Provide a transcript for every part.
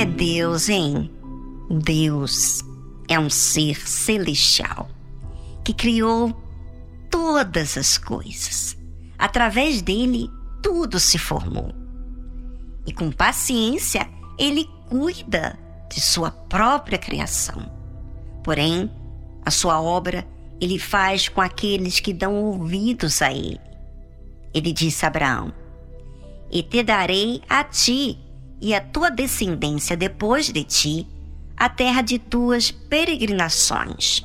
É Deus, hein? Deus é um ser celestial que criou todas as coisas. Através dele, tudo se formou. E com paciência, ele cuida de sua própria criação. Porém, a sua obra ele faz com aqueles que dão ouvidos a ele. Ele disse a Abraão: E te darei a ti e a tua descendência depois de ti a terra de tuas peregrinações,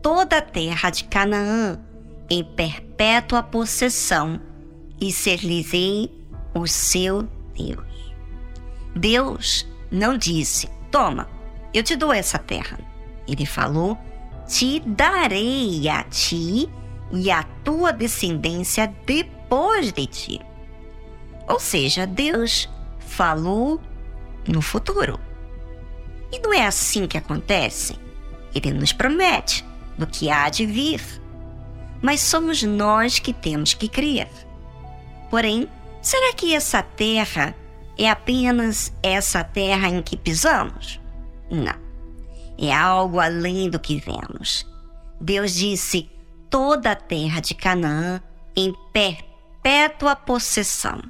toda a terra de Canaã, em perpétua possessão, e ser-lhes-ei o seu Deus. Deus não disse: Toma, eu te dou essa terra. Ele falou: Te darei a ti e a tua descendência depois de ti. Ou seja, Deus falou no futuro. E não é assim que acontece. Ele nos promete do que há de vir. Mas somos nós que temos que crer. Porém, será que essa terra é apenas essa terra em que pisamos? Não. É algo além do que vemos. Deus disse: toda a terra de Canaã em perpétua possessão.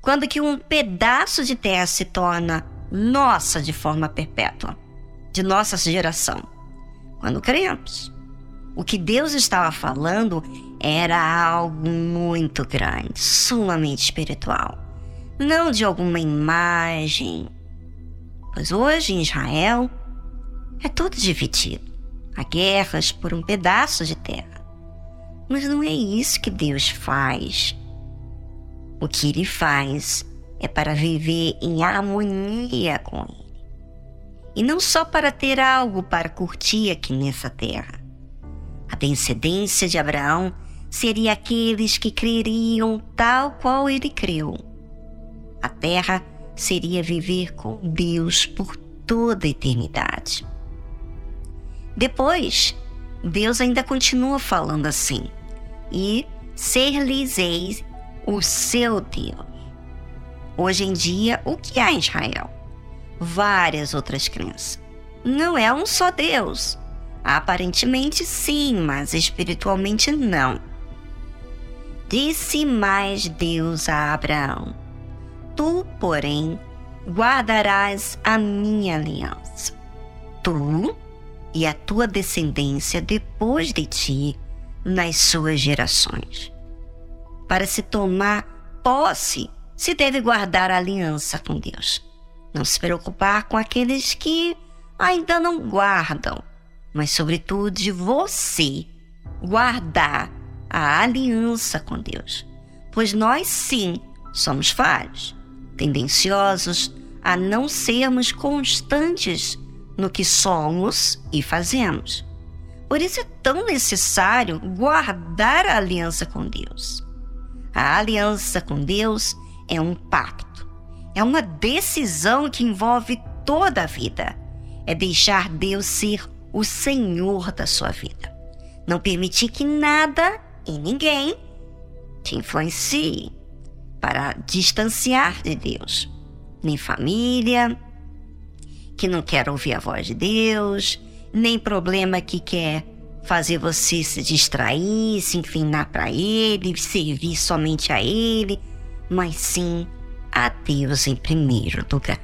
Quando que um pedaço de terra se torna nossa de forma perpétua, de nossa geração? Quando cremos. O que Deus estava falando era algo muito grande, sumamente espiritual. Não de alguma imagem. Pois hoje em Israel é tudo dividido. Há guerras por um pedaço de terra. Mas não é isso que Deus faz. O que Ele faz é para viver em harmonia com Ele. E não só para ter algo para curtir aqui nessa terra a descendência de Abraão seria aqueles que creriam tal qual ele creu. A terra seria viver com Deus por toda a eternidade. Depois, Deus ainda continua falando assim: e ser-lhes-eis o seu Deus. Hoje em dia, o que em Israel? Várias outras crenças. Não é um só Deus. Aparentemente sim, mas espiritualmente não. Disse mais Deus a Abraão: Tu, porém, guardarás a minha aliança. Tu e a tua descendência depois de ti nas suas gerações. Para se tomar posse, se deve guardar a aliança com Deus. Não se preocupar com aqueles que ainda não guardam mas sobretudo de você guardar a aliança com Deus. Pois nós sim somos falhos, tendenciosos a não sermos constantes no que somos e fazemos. Por isso é tão necessário guardar a aliança com Deus. A aliança com Deus é um pacto. É uma decisão que envolve toda a vida. É deixar Deus ser o Senhor da sua vida. Não permitir que nada e ninguém te influencie para distanciar de Deus. Nem família, que não quer ouvir a voz de Deus, nem problema que quer fazer você se distrair, se inclinar para Ele, servir somente a Ele, mas sim a Deus em primeiro lugar.